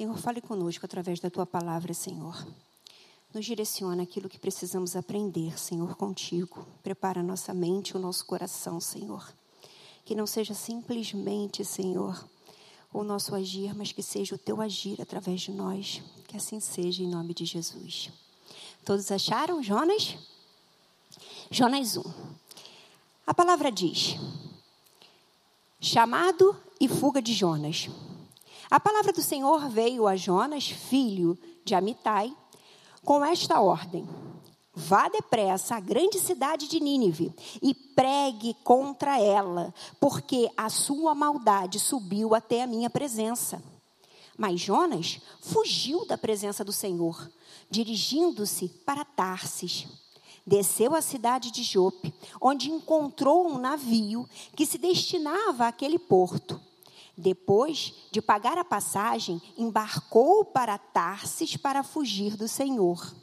Senhor, fale conosco através da tua palavra, Senhor. Nos direciona aquilo que precisamos aprender, Senhor, contigo. Prepara nossa mente, o nosso coração, Senhor. Que não seja simplesmente, Senhor, o nosso agir, mas que seja o teu agir através de nós. Que assim seja, em nome de Jesus. Todos acharam, Jonas? Jonas 1. A palavra diz: chamado e fuga de Jonas. A palavra do Senhor veio a Jonas, filho de Amitai, com esta ordem: Vá depressa à grande cidade de Nínive e pregue contra ela, porque a sua maldade subiu até a minha presença. Mas Jonas fugiu da presença do Senhor, dirigindo-se para Tarsis. Desceu à cidade de Jope, onde encontrou um navio que se destinava àquele porto. Depois de pagar a passagem, embarcou para Tarsis para fugir do Senhor.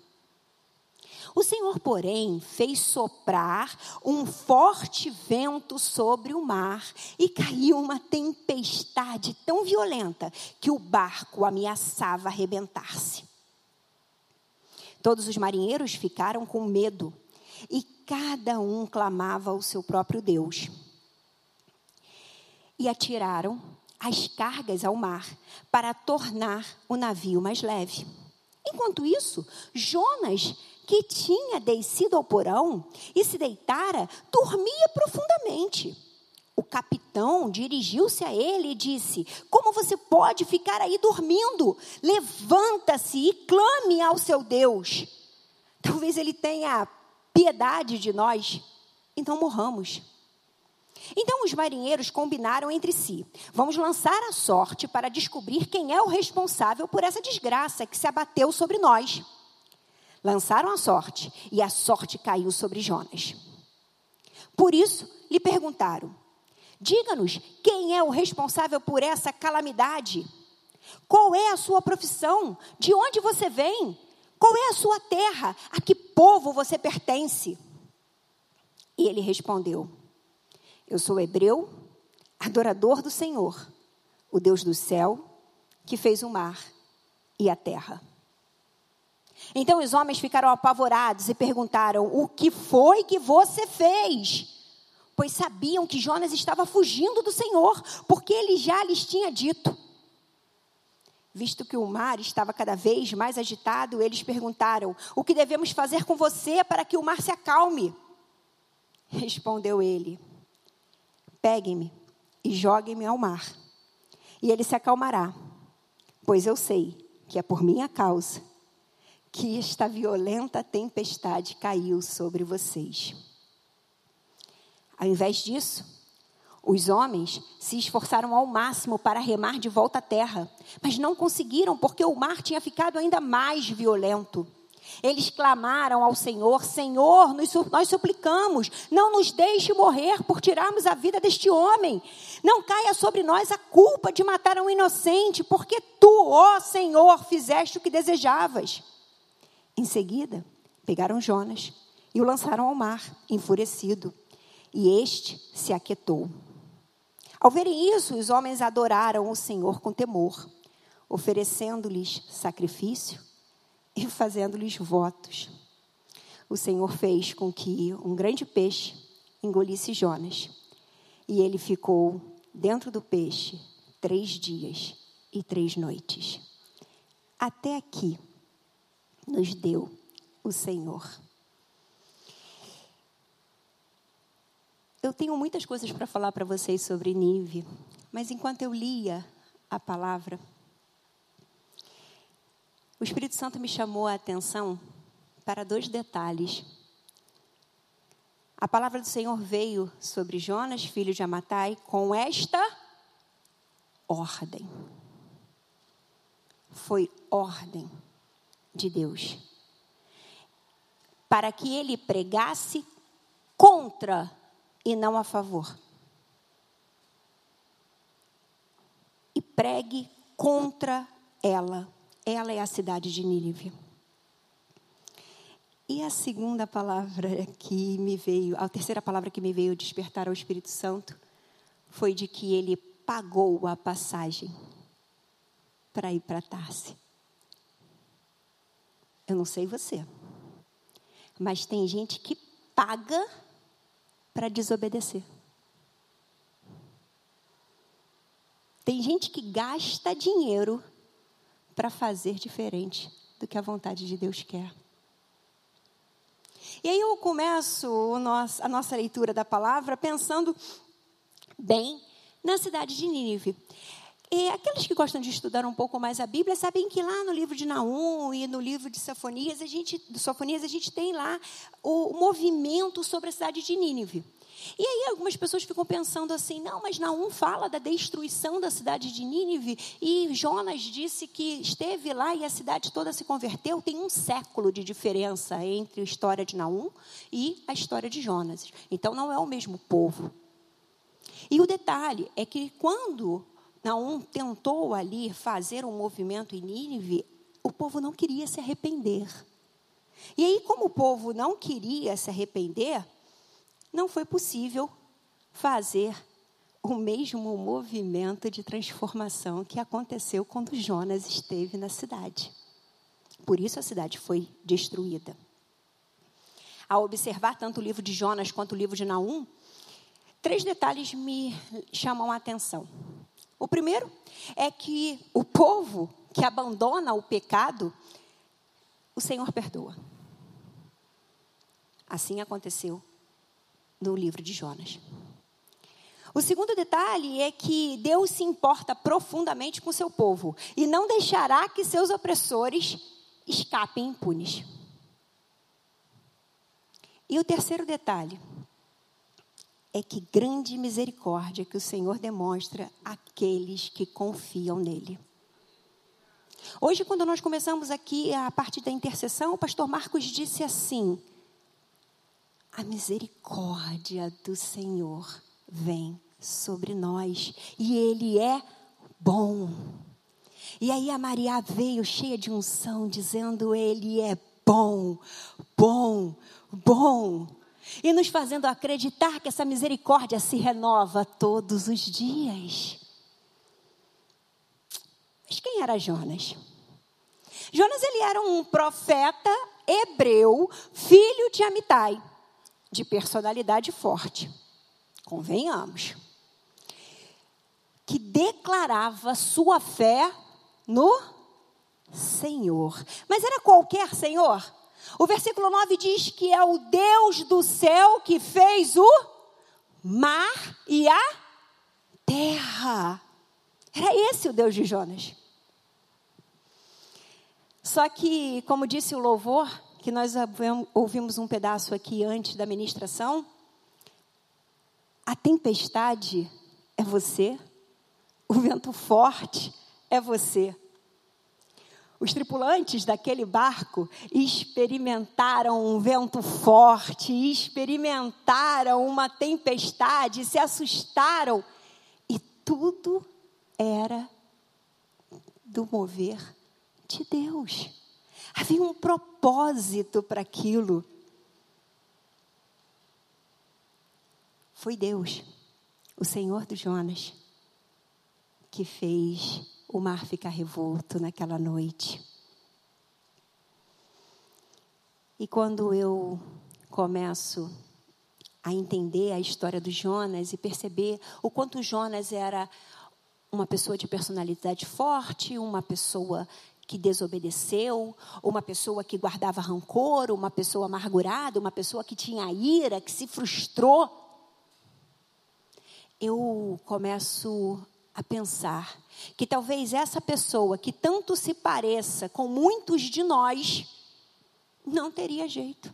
O Senhor, porém, fez soprar um forte vento sobre o mar e caiu uma tempestade tão violenta que o barco ameaçava arrebentar-se. Todos os marinheiros ficaram com medo e cada um clamava ao seu próprio Deus. E atiraram as cargas ao mar para tornar o navio mais leve. Enquanto isso, Jonas, que tinha descido ao porão e se deitara, dormia profundamente. O capitão dirigiu-se a ele e disse: Como você pode ficar aí dormindo? Levanta-se e clame ao seu Deus. Talvez ele tenha piedade de nós, então morramos. Então os marinheiros combinaram entre si: vamos lançar a sorte para descobrir quem é o responsável por essa desgraça que se abateu sobre nós. Lançaram a sorte e a sorte caiu sobre Jonas. Por isso lhe perguntaram: Diga-nos quem é o responsável por essa calamidade? Qual é a sua profissão? De onde você vem? Qual é a sua terra? A que povo você pertence? E ele respondeu: eu sou hebreu, adorador do Senhor, o Deus do céu, que fez o mar e a terra. Então os homens ficaram apavorados e perguntaram: O que foi que você fez? Pois sabiam que Jonas estava fugindo do Senhor, porque ele já lhes tinha dito. Visto que o mar estava cada vez mais agitado, eles perguntaram: O que devemos fazer com você para que o mar se acalme? Respondeu ele: Peguem-me e joguem-me ao mar, e ele se acalmará, pois eu sei que é por minha causa que esta violenta tempestade caiu sobre vocês. Ao invés disso, os homens se esforçaram ao máximo para remar de volta à terra, mas não conseguiram porque o mar tinha ficado ainda mais violento. Eles clamaram ao Senhor: Senhor, nós suplicamos, não nos deixe morrer por tirarmos a vida deste homem. Não caia sobre nós a culpa de matar um inocente, porque tu, ó Senhor, fizeste o que desejavas. Em seguida, pegaram Jonas e o lançaram ao mar, enfurecido. E este se aquietou. Ao verem isso, os homens adoraram o Senhor com temor, oferecendo-lhes sacrifício e fazendo-lhes votos. O Senhor fez com que um grande peixe engolisse Jonas. E ele ficou dentro do peixe três dias e três noites. Até aqui nos deu o Senhor. Eu tenho muitas coisas para falar para vocês sobre Nive, mas enquanto eu lia a palavra, o Espírito Santo me chamou a atenção para dois detalhes. A palavra do Senhor veio sobre Jonas, filho de Amatai, com esta ordem. Foi ordem de Deus. Para que ele pregasse contra e não a favor. E pregue contra ela ela é a cidade de Nínive. E a segunda palavra que me veio, a terceira palavra que me veio despertar ao Espírito Santo, foi de que ele pagou a passagem para ir para Tarse. Eu não sei você, mas tem gente que paga para desobedecer. Tem gente que gasta dinheiro para fazer diferente do que a vontade de Deus quer. E aí eu começo nosso, a nossa leitura da palavra pensando bem na cidade de Nínive. E aqueles que gostam de estudar um pouco mais a Bíblia sabem que lá no livro de Naum e no livro de Sofonias, a gente, Sofonias, a gente tem lá o movimento sobre a cidade de Nínive. E aí algumas pessoas ficam pensando assim, não, mas Naum fala da destruição da cidade de Nínive e Jonas disse que esteve lá e a cidade toda se converteu. Tem um século de diferença entre a história de Naum e a história de Jonas. Então não é o mesmo povo. E o detalhe é que quando Naum tentou ali fazer um movimento em Nínive, o povo não queria se arrepender. E aí, como o povo não queria se arrepender, não foi possível fazer o mesmo movimento de transformação que aconteceu quando Jonas esteve na cidade. Por isso a cidade foi destruída. Ao observar tanto o livro de Jonas quanto o livro de Naum, três detalhes me chamam a atenção. O primeiro é que o povo que abandona o pecado, o Senhor perdoa. Assim aconteceu no livro de Jonas. O segundo detalhe é que Deus se importa profundamente com seu povo e não deixará que seus opressores escapem impunes. E o terceiro detalhe é que grande misericórdia que o Senhor demonstra àqueles que confiam nele. Hoje, quando nós começamos aqui a parte da intercessão, o pastor Marcos disse assim: a misericórdia do Senhor vem sobre nós e Ele é bom. E aí a Maria veio cheia de unção, dizendo: Ele é bom, bom, bom e nos fazendo acreditar que essa misericórdia se renova todos os dias. Mas quem era Jonas? Jonas ele era um profeta hebreu, filho de Amitai, de personalidade forte. Convenhamos. Que declarava sua fé no Senhor. Mas era qualquer Senhor? O versículo 9 diz que é o Deus do céu que fez o mar e a terra. Era esse o Deus de Jonas. Só que, como disse o louvor, que nós ouvimos um pedaço aqui antes da ministração, a tempestade é você, o vento forte é você. Os tripulantes daquele barco experimentaram um vento forte, experimentaram uma tempestade, se assustaram e tudo era do mover de Deus. Havia um propósito para aquilo. Foi Deus, o Senhor dos Jonas, que fez o mar ficar revolto naquela noite. E quando eu começo a entender a história do Jonas e perceber o quanto Jonas era uma pessoa de personalidade forte, uma pessoa que desobedeceu, uma pessoa que guardava rancor, uma pessoa amargurada, uma pessoa que tinha ira, que se frustrou, eu começo a pensar que talvez essa pessoa que tanto se pareça com muitos de nós não teria jeito.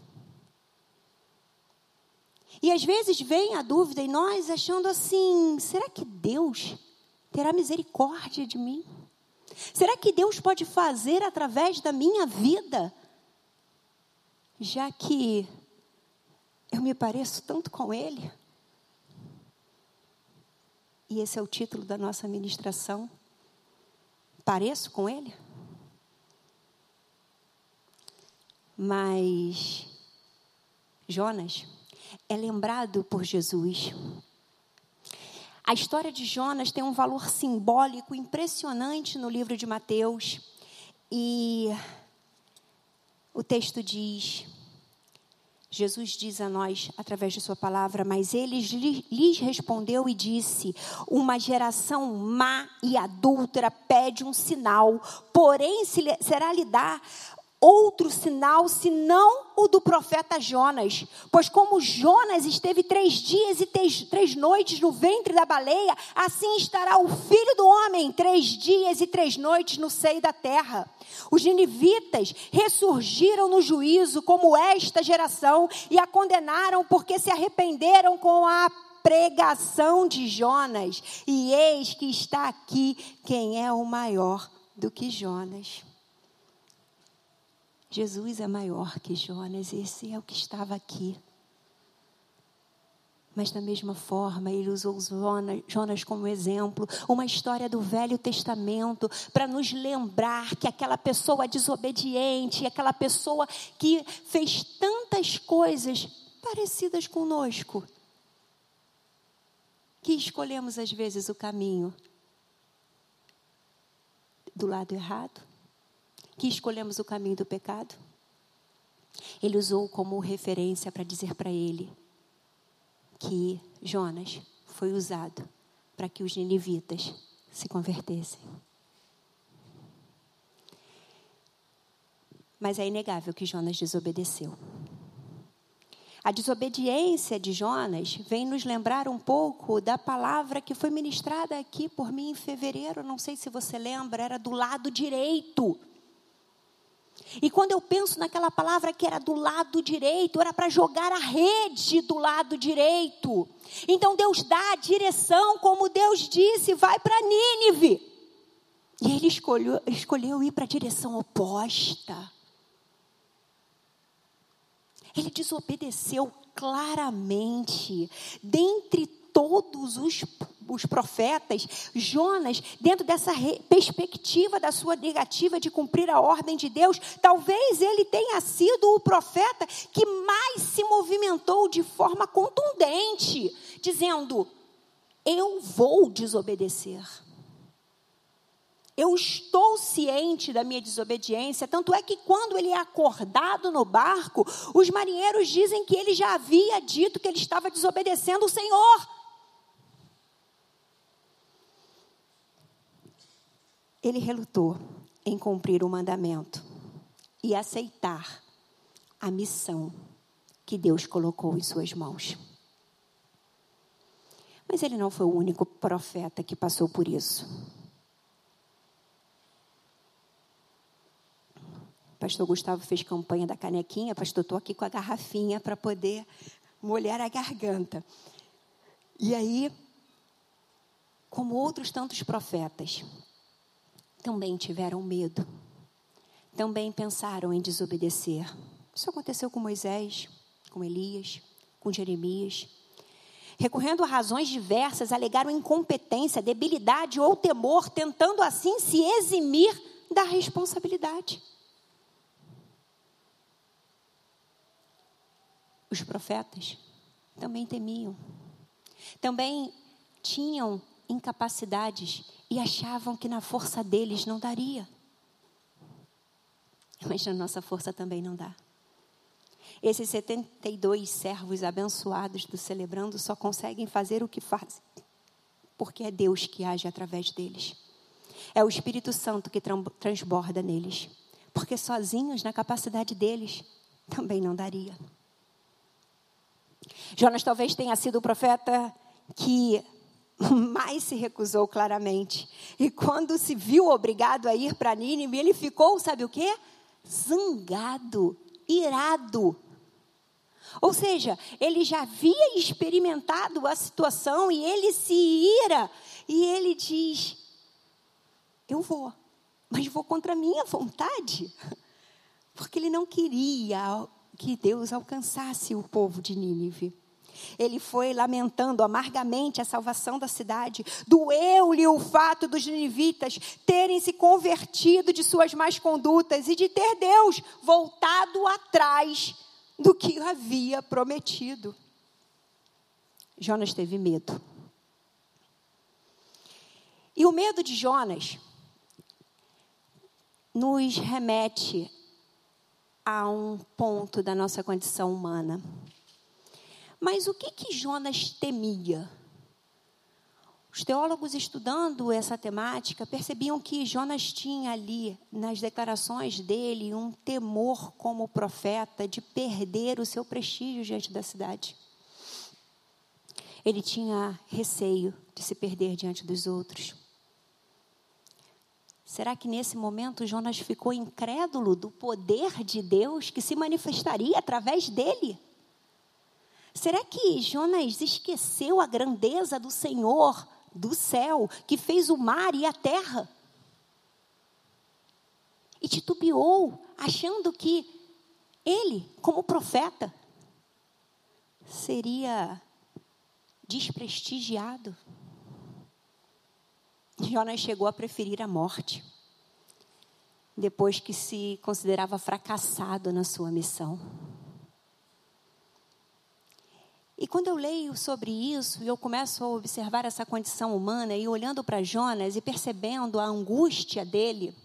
E às vezes vem a dúvida em nós achando assim: será que Deus terá misericórdia de mim? Será que Deus pode fazer através da minha vida? Já que eu me pareço tanto com Ele? E esse é o título da nossa ministração. Pareço com ele? Mas Jonas é lembrado por Jesus. A história de Jonas tem um valor simbólico impressionante no livro de Mateus. E o texto diz: Jesus diz a nós, através de Sua palavra, mas ele lhes respondeu e disse: Uma geração má e adúltera pede um sinal, porém será lhe dar outro sinal senão o do profeta Jonas. Pois como Jonas esteve três dias e três, três, noites no ventre da baleia, assim estará o filho do homem três dias e três noites no seio da terra. Os ninivitas ressurgiram no juízo como esta geração e a condenaram porque se arrependeram com a pregação de Jonas. E eis que está aqui quem é o maior do que Jonas. Jesus é maior que Jonas, esse é o que estava aqui. Mas da mesma forma, ele usou Jonas como exemplo, uma história do Velho Testamento, para nos lembrar que aquela pessoa desobediente, aquela pessoa que fez tantas coisas parecidas conosco, que escolhemos às vezes o caminho do lado errado, que escolhemos o caminho do pecado? Ele usou como referência para dizer para ele que Jonas foi usado para que os ninivitas se convertessem. Mas é inegável que Jonas desobedeceu. A desobediência de Jonas vem nos lembrar um pouco da palavra que foi ministrada aqui por mim em fevereiro. Não sei se você lembra, era do lado direito. E quando eu penso naquela palavra que era do lado direito, era para jogar a rede do lado direito. Então Deus dá a direção, como Deus disse, vai para Nínive. E ele escolheu, escolheu ir para a direção oposta. Ele desobedeceu claramente. Dentre todos os, os profetas, Jonas, dentro dessa perspectiva da sua negativa de cumprir a ordem de Deus, talvez ele tenha sido o profeta que mais se movimentou de forma contundente, dizendo: Eu vou desobedecer. Eu estou ciente da minha desobediência, tanto é que quando ele é acordado no barco, os marinheiros dizem que ele já havia dito que ele estava desobedecendo o Senhor. Ele relutou em cumprir o mandamento e aceitar a missão que Deus colocou em suas mãos. Mas ele não foi o único profeta que passou por isso. Pastor Gustavo fez campanha da canequinha, pastor, estou aqui com a garrafinha para poder molhar a garganta. E aí, como outros tantos profetas, também tiveram medo, também pensaram em desobedecer. Isso aconteceu com Moisés, com Elias, com Jeremias. Recorrendo a razões diversas, alegaram incompetência, debilidade ou temor, tentando assim se eximir da responsabilidade. Os profetas também temiam, também tinham incapacidades e achavam que na força deles não daria. Mas na nossa força também não dá. Esses 72 servos abençoados do celebrando só conseguem fazer o que fazem, porque é Deus que age através deles. É o Espírito Santo que transborda neles, porque sozinhos, na capacidade deles, também não daria. Jonas talvez tenha sido o profeta que mais se recusou claramente. E quando se viu obrigado a ir para Nínive, ele ficou, sabe o quê? Zangado, irado. Ou seja, ele já havia experimentado a situação e ele se ira e ele diz: Eu vou, mas vou contra a minha vontade. Porque ele não queria que Deus alcançasse o povo de Nínive. Ele foi lamentando amargamente a salvação da cidade. Doeu-lhe o fato dos ninivitas terem se convertido de suas más condutas e de ter Deus voltado atrás do que havia prometido. Jonas teve medo. E o medo de Jonas nos remete a um ponto da nossa condição humana. Mas o que que Jonas temia? Os teólogos estudando essa temática percebiam que Jonas tinha ali, nas declarações dele, um temor como profeta de perder o seu prestígio diante da cidade. Ele tinha receio de se perder diante dos outros. Será que nesse momento Jonas ficou incrédulo do poder de Deus que se manifestaria através dele? Será que Jonas esqueceu a grandeza do Senhor do céu, que fez o mar e a terra. E titubeou, achando que ele, como profeta, seria desprestigiado. Jonas chegou a preferir a morte, depois que se considerava fracassado na sua missão. E quando eu leio sobre isso, e eu começo a observar essa condição humana, e olhando para Jonas e percebendo a angústia dele,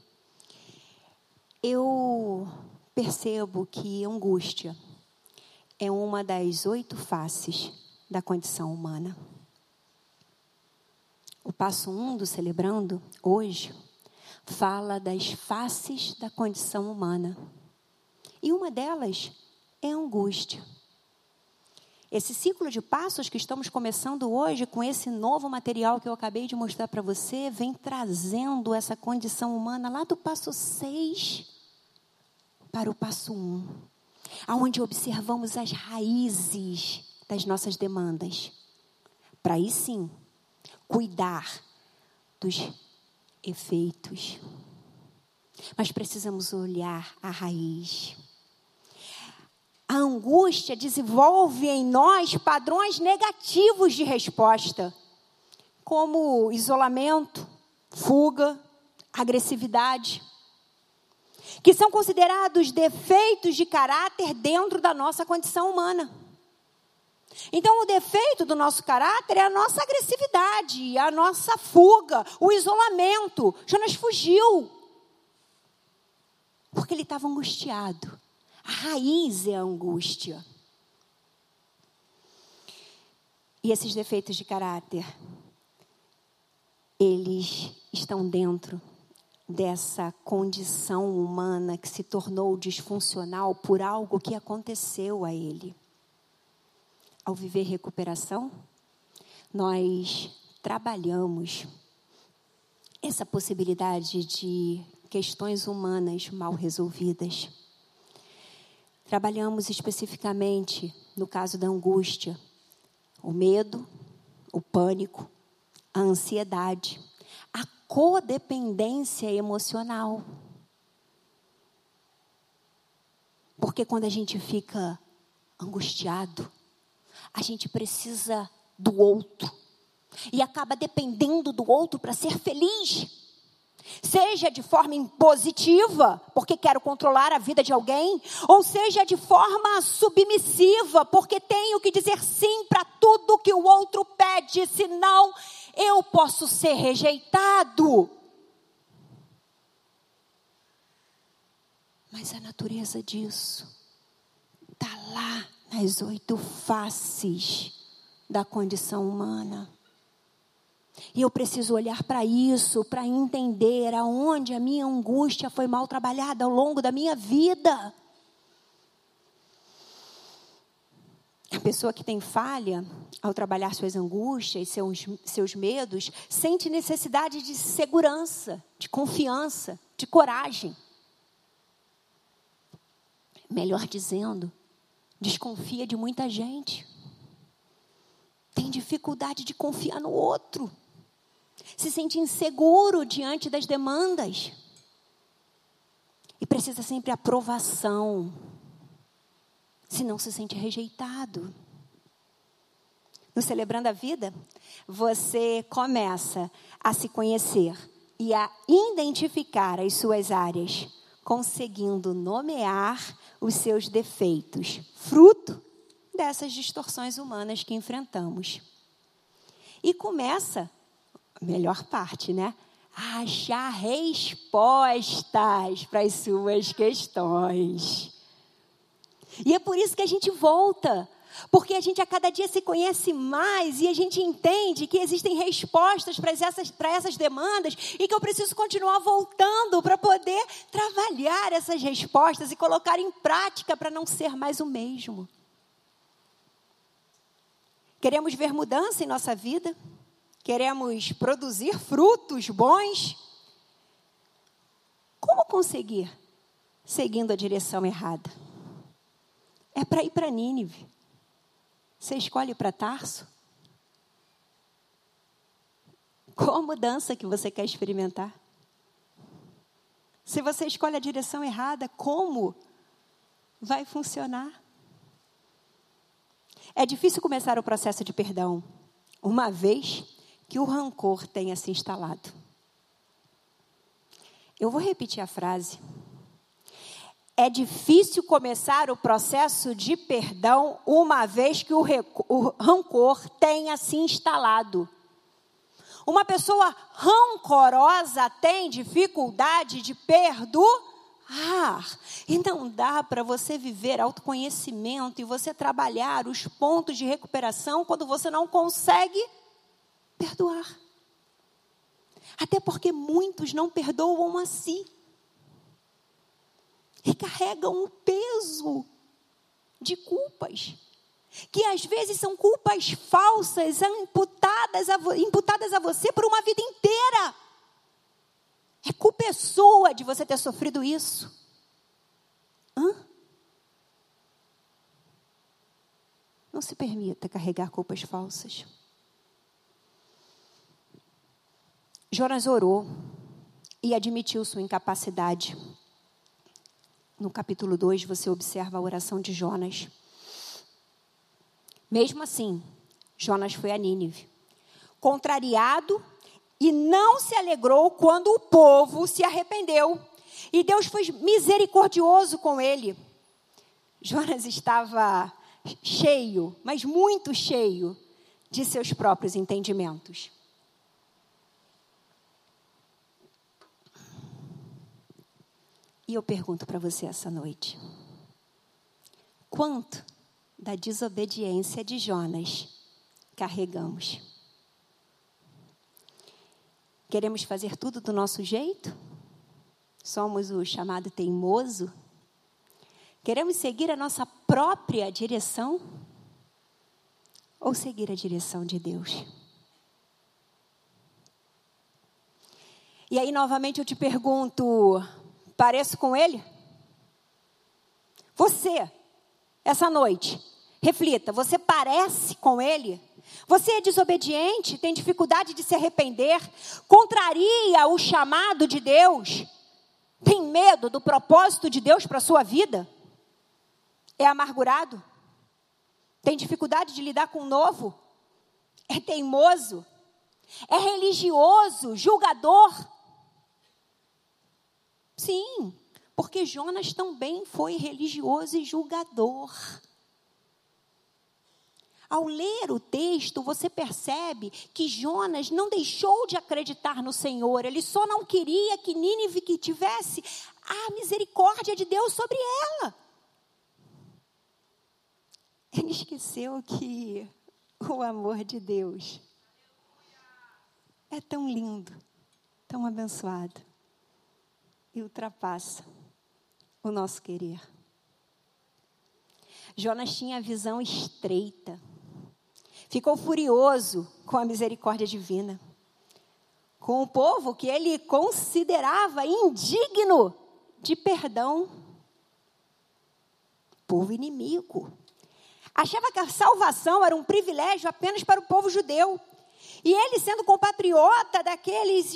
eu percebo que angústia é uma das oito faces da condição humana. O passo um do Celebrando, hoje, fala das faces da condição humana. E uma delas é angústia. Esse ciclo de passos que estamos começando hoje, com esse novo material que eu acabei de mostrar para você, vem trazendo essa condição humana lá do passo 6 para o passo 1, aonde observamos as raízes das nossas demandas. Para aí sim, cuidar dos efeitos. Mas precisamos olhar a raiz a angústia desenvolve em nós padrões negativos de resposta, como isolamento, fuga, agressividade, que são considerados defeitos de caráter dentro da nossa condição humana. Então, o defeito do nosso caráter é a nossa agressividade, a nossa fuga, o isolamento. Jonas fugiu, porque ele estava angustiado. A raiz é a angústia. E esses defeitos de caráter, eles estão dentro dessa condição humana que se tornou disfuncional por algo que aconteceu a ele. Ao viver recuperação, nós trabalhamos essa possibilidade de questões humanas mal resolvidas. Trabalhamos especificamente no caso da angústia, o medo, o pânico, a ansiedade, a codependência emocional. Porque quando a gente fica angustiado, a gente precisa do outro e acaba dependendo do outro para ser feliz. Seja de forma impositiva, porque quero controlar a vida de alguém, ou seja de forma submissiva, porque tenho que dizer sim para tudo que o outro pede, senão eu posso ser rejeitado. Mas a natureza disso está lá nas oito faces da condição humana. E eu preciso olhar para isso, para entender aonde a minha angústia foi mal trabalhada ao longo da minha vida. A pessoa que tem falha ao trabalhar suas angústias, seus, seus medos, sente necessidade de segurança, de confiança, de coragem. Melhor dizendo, desconfia de muita gente. Tem dificuldade de confiar no outro se sente inseguro diante das demandas. E precisa sempre aprovação. Senão se sente rejeitado. No Celebrando a Vida, você começa a se conhecer e a identificar as suas áreas, conseguindo nomear os seus defeitos, fruto dessas distorções humanas que enfrentamos. E começa a melhor parte, né? Achar respostas para as suas questões. E é por isso que a gente volta porque a gente a cada dia se conhece mais e a gente entende que existem respostas para essas, para essas demandas e que eu preciso continuar voltando para poder trabalhar essas respostas e colocar em prática para não ser mais o mesmo. Queremos ver mudança em nossa vida? Queremos produzir frutos bons? Como conseguir? Seguindo a direção errada. É para ir para Nínive. Você escolhe para Tarso? Qual mudança que você quer experimentar? Se você escolhe a direção errada, como vai funcionar? É difícil começar o processo de perdão, uma vez que o rancor tenha se instalado. Eu vou repetir a frase é difícil começar o processo de perdão uma vez que o, o rancor tenha se instalado. Uma pessoa rancorosa tem dificuldade de perdoar. E não dá para você viver autoconhecimento e você trabalhar os pontos de recuperação quando você não consegue perdoar. Até porque muitos não perdoam a si e carregam o peso de culpas. Que às vezes são culpas falsas, imputadas a, imputadas a você por uma vida inteira. É culpa sua de você ter sofrido isso. Hã? Não se permita carregar culpas falsas. Jonas orou e admitiu sua incapacidade no capítulo 2, você observa a oração de Jonas. Mesmo assim, Jonas foi a Nínive, contrariado e não se alegrou quando o povo se arrependeu. E Deus foi misericordioso com ele. Jonas estava cheio, mas muito cheio de seus próprios entendimentos. E eu pergunto para você essa noite: quanto da desobediência de Jonas carregamos? Queremos fazer tudo do nosso jeito? Somos o chamado teimoso? Queremos seguir a nossa própria direção? Ou seguir a direção de Deus? E aí, novamente, eu te pergunto: Pareço com ele? Você, essa noite, reflita: você parece com ele? Você é desobediente, tem dificuldade de se arrepender, contraria o chamado de Deus, tem medo do propósito de Deus para a sua vida? É amargurado? Tem dificuldade de lidar com o novo? É teimoso? É religioso, julgador? Sim, porque Jonas também foi religioso e julgador. Ao ler o texto, você percebe que Jonas não deixou de acreditar no Senhor, ele só não queria que Nínive que tivesse a misericórdia de Deus sobre ela. Ele esqueceu que o amor de Deus é tão lindo, tão abençoado e ultrapassa o nosso querer. Jonas tinha a visão estreita. Ficou furioso com a misericórdia divina. Com o povo que ele considerava indigno de perdão. Povo inimigo. Achava que a salvação era um privilégio apenas para o povo judeu. E ele, sendo compatriota daqueles,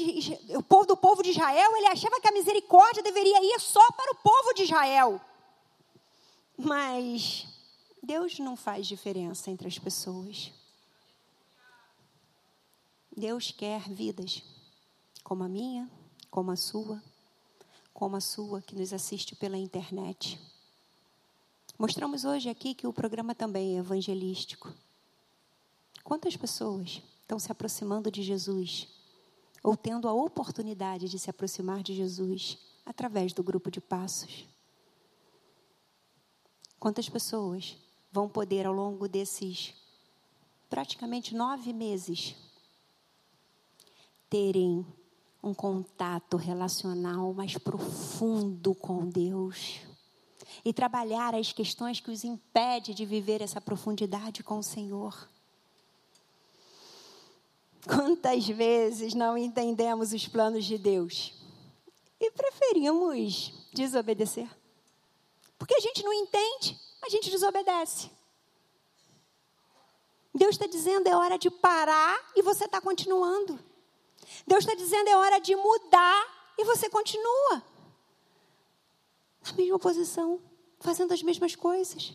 do povo de Israel, ele achava que a misericórdia deveria ir só para o povo de Israel. Mas Deus não faz diferença entre as pessoas. Deus quer vidas como a minha, como a sua, como a sua que nos assiste pela internet. Mostramos hoje aqui que o programa também é evangelístico. Quantas pessoas? Estão se aproximando de Jesus ou tendo a oportunidade de se aproximar de Jesus através do grupo de passos. Quantas pessoas vão poder, ao longo desses praticamente nove meses, terem um contato relacional mais profundo com Deus e trabalhar as questões que os impede de viver essa profundidade com o Senhor. Quantas vezes não entendemos os planos de Deus e preferimos desobedecer? Porque a gente não entende, a gente desobedece. Deus está dizendo é hora de parar e você está continuando. Deus está dizendo é hora de mudar e você continua na mesma posição, fazendo as mesmas coisas.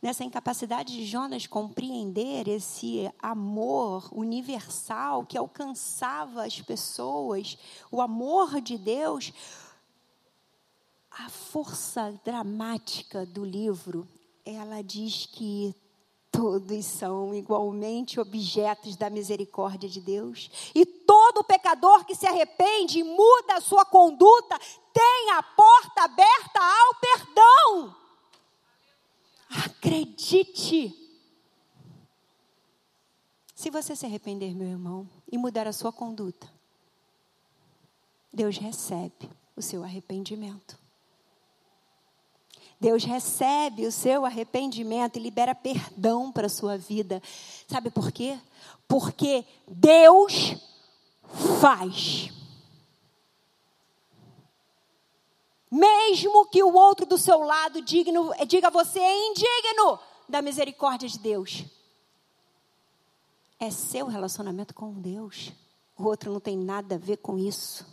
Nessa incapacidade de Jonas compreender esse amor universal que alcançava as pessoas, o amor de Deus, a força dramática do livro, ela diz que todos são igualmente objetos da misericórdia de Deus. E todo pecador que se arrepende e muda a sua conduta tem a porta aberta ao perdão. Acredite. Se você se arrepender, meu irmão, e mudar a sua conduta, Deus recebe o seu arrependimento. Deus recebe o seu arrependimento e libera perdão para a sua vida. Sabe por quê? Porque Deus faz. Mesmo que o outro do seu lado digno, diga você é indigno da misericórdia de Deus. É seu relacionamento com Deus. O outro não tem nada a ver com isso.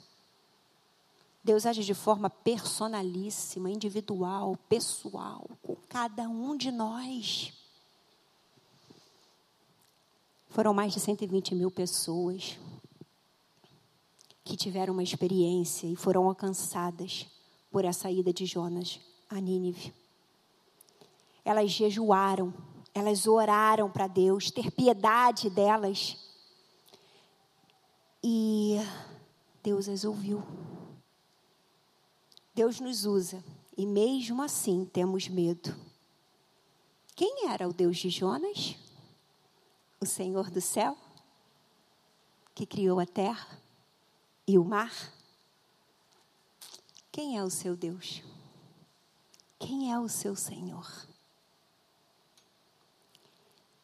Deus age de forma personalíssima, individual, pessoal, com cada um de nós. Foram mais de 120 mil pessoas que tiveram uma experiência e foram alcançadas por essa ida de Jonas a Nínive. Elas jejuaram, elas oraram para Deus ter piedade delas. E Deus as ouviu. Deus nos usa e mesmo assim temos medo. Quem era o Deus de Jonas? O Senhor do céu, que criou a terra e o mar? Quem é o seu Deus? Quem é o seu Senhor?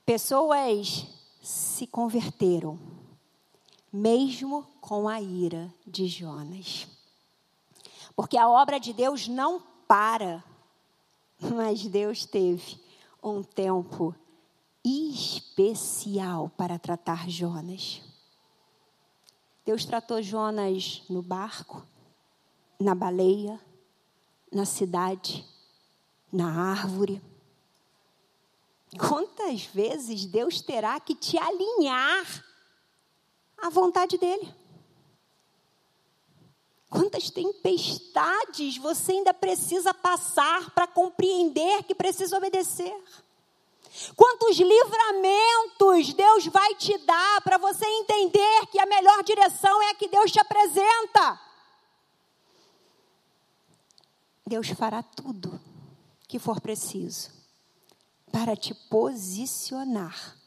Pessoas se converteram, mesmo com a ira de Jonas. Porque a obra de Deus não para. Mas Deus teve um tempo especial para tratar Jonas. Deus tratou Jonas no barco, na baleia, na cidade, na árvore. Quantas vezes Deus terá que te alinhar à vontade dEle? Quantas tempestades você ainda precisa passar para compreender que precisa obedecer? Quantos livramentos Deus vai te dar para você entender que a melhor direção é a que Deus te apresenta? Deus fará tudo que for preciso para te posicionar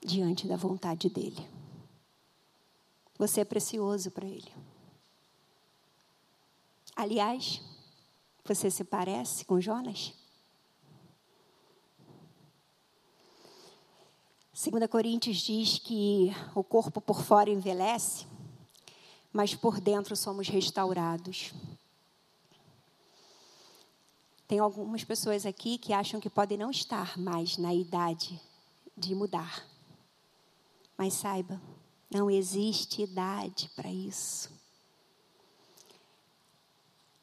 diante da vontade dEle. Você é precioso para Ele. Aliás, você se parece com Jonas? 2 Coríntios diz que o corpo por fora envelhece, mas por dentro somos restaurados. Tem algumas pessoas aqui que acham que podem não estar mais na idade de mudar. Mas saiba, não existe idade para isso.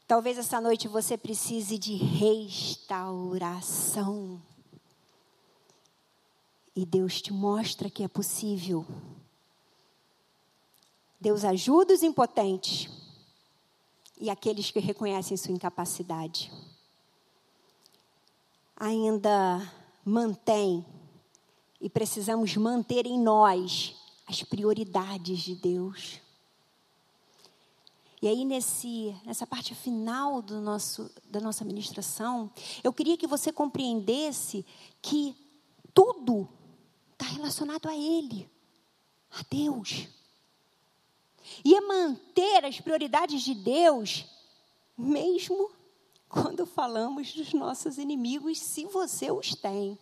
Talvez essa noite você precise de restauração. E Deus te mostra que é possível. Deus ajuda os impotentes e aqueles que reconhecem sua incapacidade. Ainda mantém e precisamos manter em nós as prioridades de Deus. E aí, nesse, nessa parte final do nosso, da nossa ministração, eu queria que você compreendesse que tudo está relacionado a Ele, a Deus. E é manter as prioridades de Deus, mesmo quando falamos dos nossos inimigos, se você os tem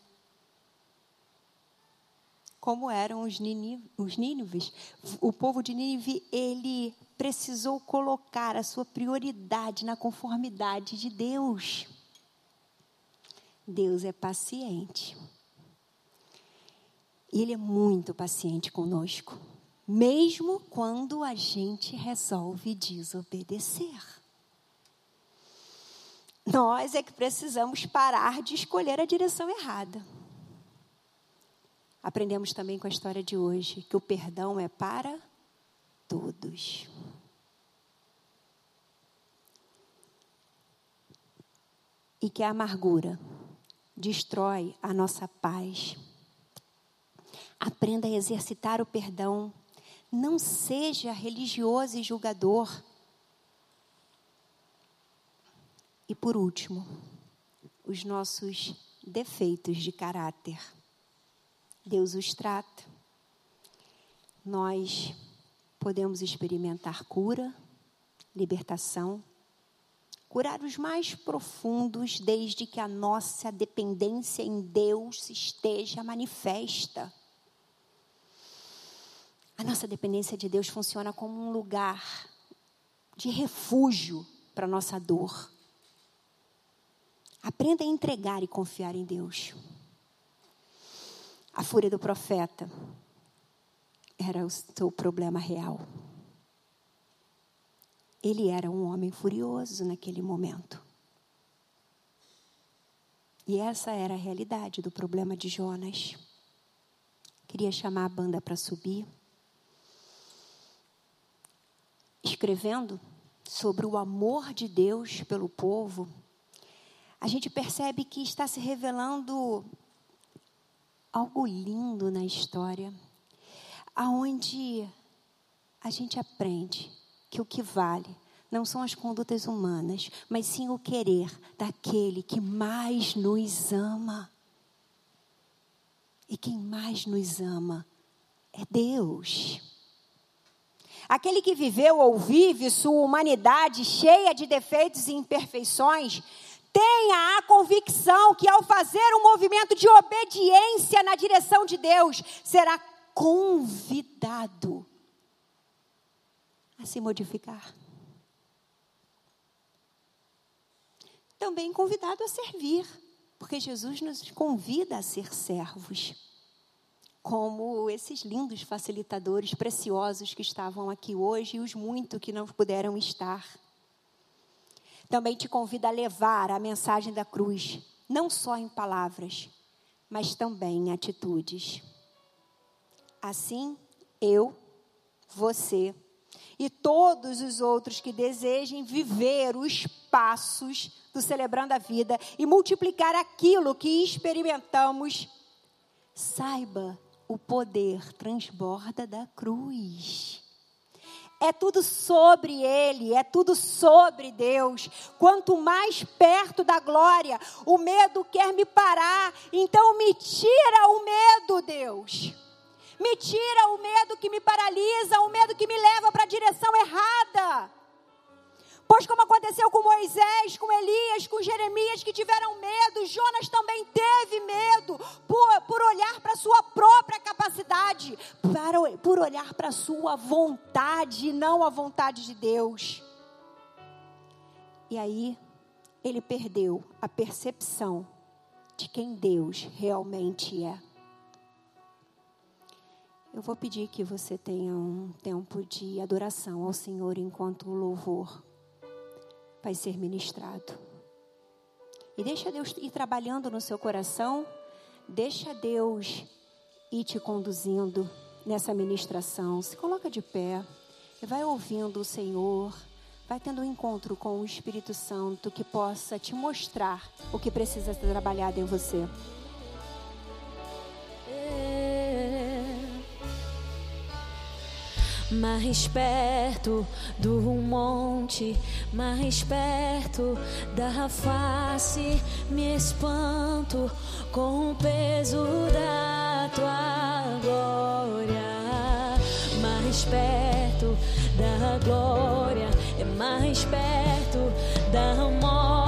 como eram os, Nínives. O povo de Nínive, ele precisou colocar a sua prioridade na conformidade de Deus. Deus é paciente. Ele é muito paciente conosco, mesmo quando a gente resolve desobedecer. Nós é que precisamos parar de escolher a direção errada. Aprendemos também com a história de hoje que o perdão é para todos. E que a amargura destrói a nossa paz. Aprenda a exercitar o perdão. Não seja religioso e julgador. E por último, os nossos defeitos de caráter. Deus os trata. Nós podemos experimentar cura, libertação, curar os mais profundos, desde que a nossa dependência em Deus esteja manifesta. A nossa dependência de Deus funciona como um lugar de refúgio para a nossa dor. Aprenda a entregar e confiar em Deus. A fúria do profeta era o seu problema real. Ele era um homem furioso naquele momento. E essa era a realidade do problema de Jonas. Queria chamar a banda para subir. Escrevendo sobre o amor de Deus pelo povo, a gente percebe que está se revelando algo lindo na história, aonde a gente aprende que o que vale não são as condutas humanas, mas sim o querer daquele que mais nos ama. E quem mais nos ama é Deus. Aquele que viveu ou vive sua humanidade cheia de defeitos e imperfeições, Tenha a convicção que ao fazer um movimento de obediência na direção de Deus, será convidado a se modificar. Também convidado a servir, porque Jesus nos convida a ser servos, como esses lindos facilitadores preciosos que estavam aqui hoje e os muito que não puderam estar também te convida a levar a mensagem da cruz, não só em palavras, mas também em atitudes. Assim, eu, você e todos os outros que desejem viver os passos do Celebrando a Vida e multiplicar aquilo que experimentamos, saiba o poder transborda da cruz é tudo sobre Ele, é tudo sobre Deus. Quanto mais perto da glória, o medo quer me parar, então me tira o medo, Deus. Me tira o medo que me paralisa, o medo que me leva para a direção errada. Pois, como aconteceu com Moisés, com Elias, com Jeremias, que tiveram medo, Jonas também teve medo, por, por olhar para a sua própria capacidade, para, por olhar para a sua vontade e não a vontade de Deus. E aí, ele perdeu a percepção de quem Deus realmente é. Eu vou pedir que você tenha um tempo de adoração ao Senhor enquanto louvor vai ser ministrado. E deixa Deus ir trabalhando no seu coração, deixa Deus ir te conduzindo nessa ministração. Se coloca de pé e vai ouvindo o Senhor, vai tendo um encontro com o Espírito Santo que possa te mostrar o que precisa ser trabalhado em você. Mais perto do monte, mais perto da face, me espanto com o peso da tua glória, mais perto da glória, é mais perto da morte,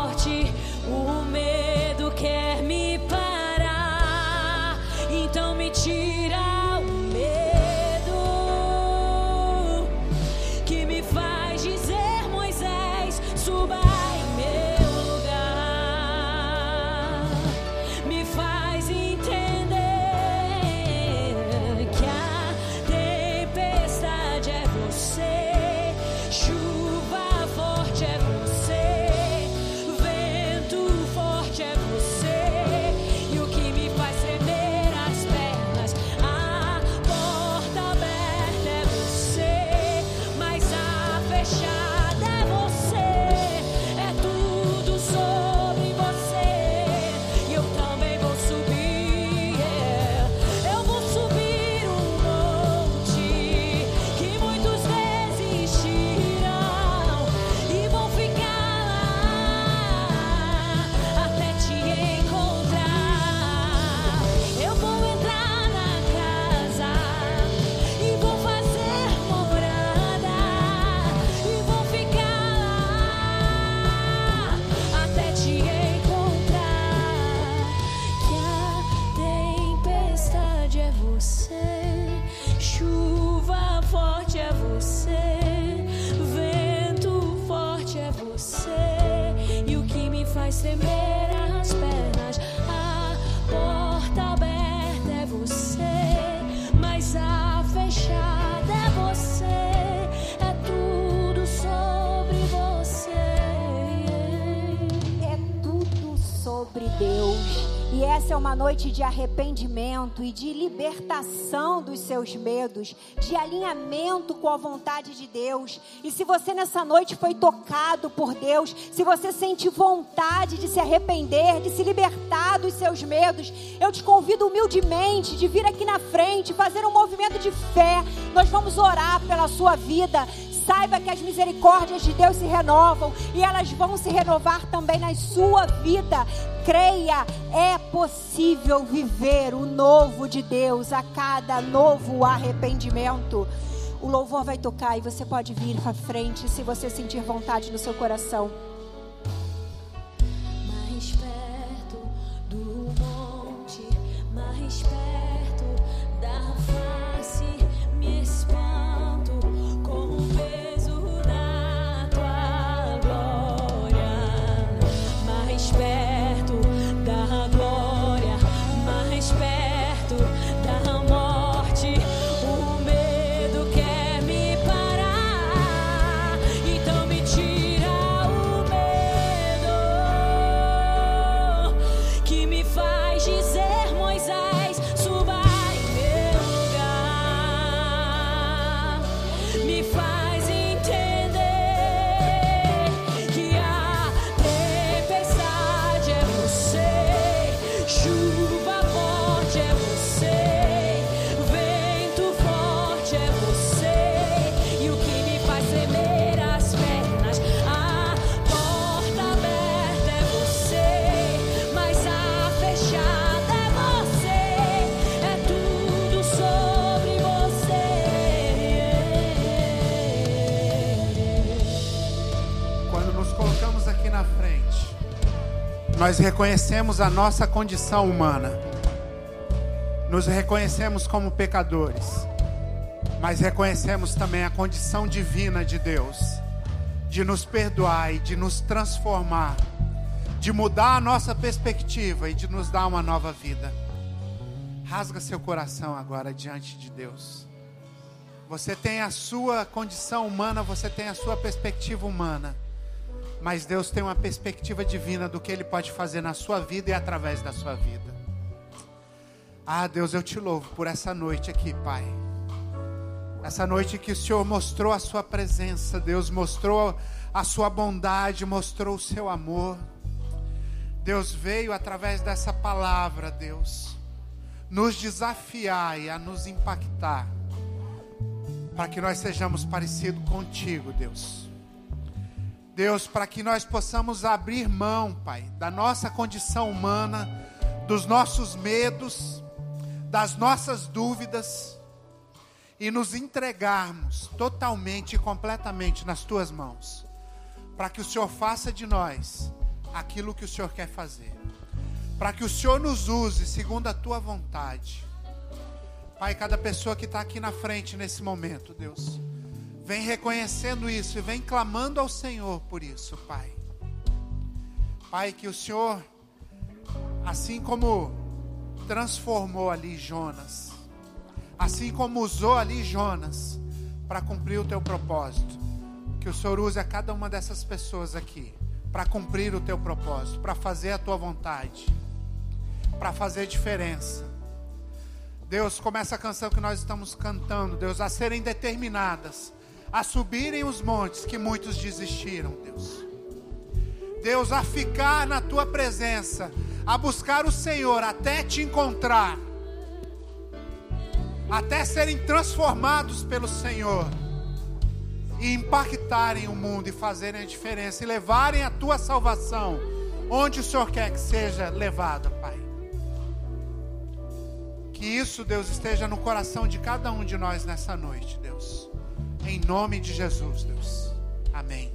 noite de arrependimento e de libertação dos seus medos, de alinhamento com a vontade de Deus. E se você nessa noite foi tocado por Deus, se você sente vontade de se arrepender, de se libertar dos seus medos, eu te convido humildemente de vir aqui na frente, fazer um movimento de fé. Nós vamos orar pela sua vida. Saiba que as misericórdias de Deus se renovam e elas vão se renovar também na sua vida. Creia, é possível viver o novo de Deus a cada novo arrependimento. O louvor vai tocar e você pode vir para frente se você sentir vontade no seu coração. Nós reconhecemos a nossa condição humana, nos reconhecemos como pecadores, mas reconhecemos também a condição divina de Deus, de nos perdoar e de nos transformar, de mudar a nossa perspectiva e de nos dar uma nova vida. Rasga seu coração agora diante de Deus. Você tem a sua condição humana, você tem a sua perspectiva humana. Mas Deus tem uma perspectiva divina do que Ele pode fazer na sua vida e através da sua vida. Ah, Deus, eu te louvo por essa noite aqui, Pai. Essa noite que o Senhor mostrou a Sua presença, Deus mostrou a Sua bondade, mostrou o Seu amor. Deus veio através dessa palavra, Deus, nos desafiar e a nos impactar para que nós sejamos parecidos contigo, Deus. Deus, para que nós possamos abrir mão, Pai, da nossa condição humana, dos nossos medos, das nossas dúvidas e nos entregarmos totalmente e completamente nas tuas mãos, para que o Senhor faça de nós aquilo que o Senhor quer fazer, para que o Senhor nos use segundo a tua vontade. Pai, cada pessoa que está aqui na frente nesse momento, Deus, vem reconhecendo isso e vem clamando ao Senhor por isso, Pai. Pai, que o Senhor, assim como transformou ali Jonas, assim como usou ali Jonas para cumprir o teu propósito, que o Senhor use a cada uma dessas pessoas aqui para cumprir o teu propósito, para fazer a tua vontade, para fazer diferença. Deus, como essa canção que nós estamos cantando, Deus, a serem determinadas, a subirem os montes que muitos desistiram, Deus. Deus, a ficar na tua presença, a buscar o Senhor até te encontrar, até serem transformados pelo Senhor e impactarem o mundo e fazerem a diferença e levarem a tua salvação onde o Senhor quer que seja levada, Pai. Que isso, Deus, esteja no coração de cada um de nós nessa noite, Deus. Em nome de Jesus, Deus. Amém.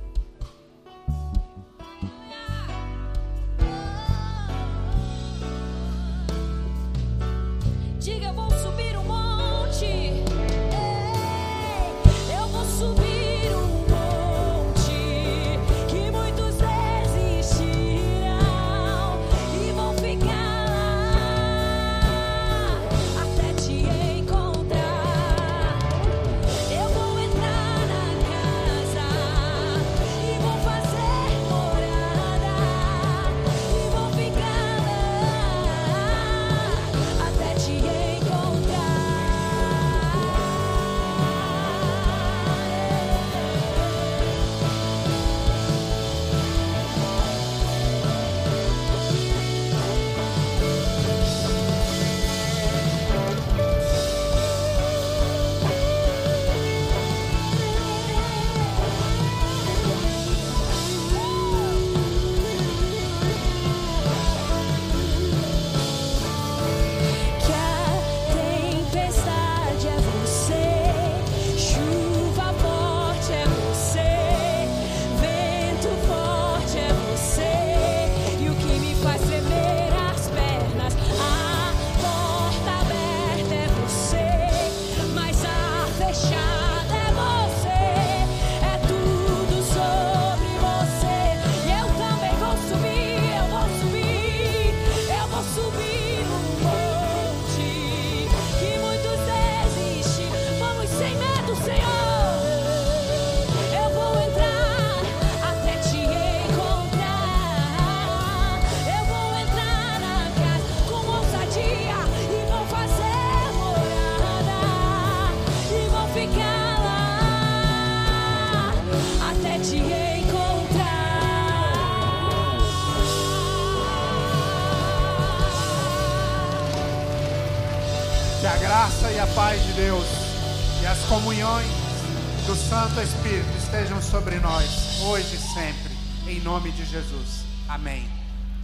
Santo Espírito estejam sobre nós, hoje e sempre, em nome de Jesus. Amém.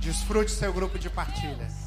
Desfrute seu grupo de partilha.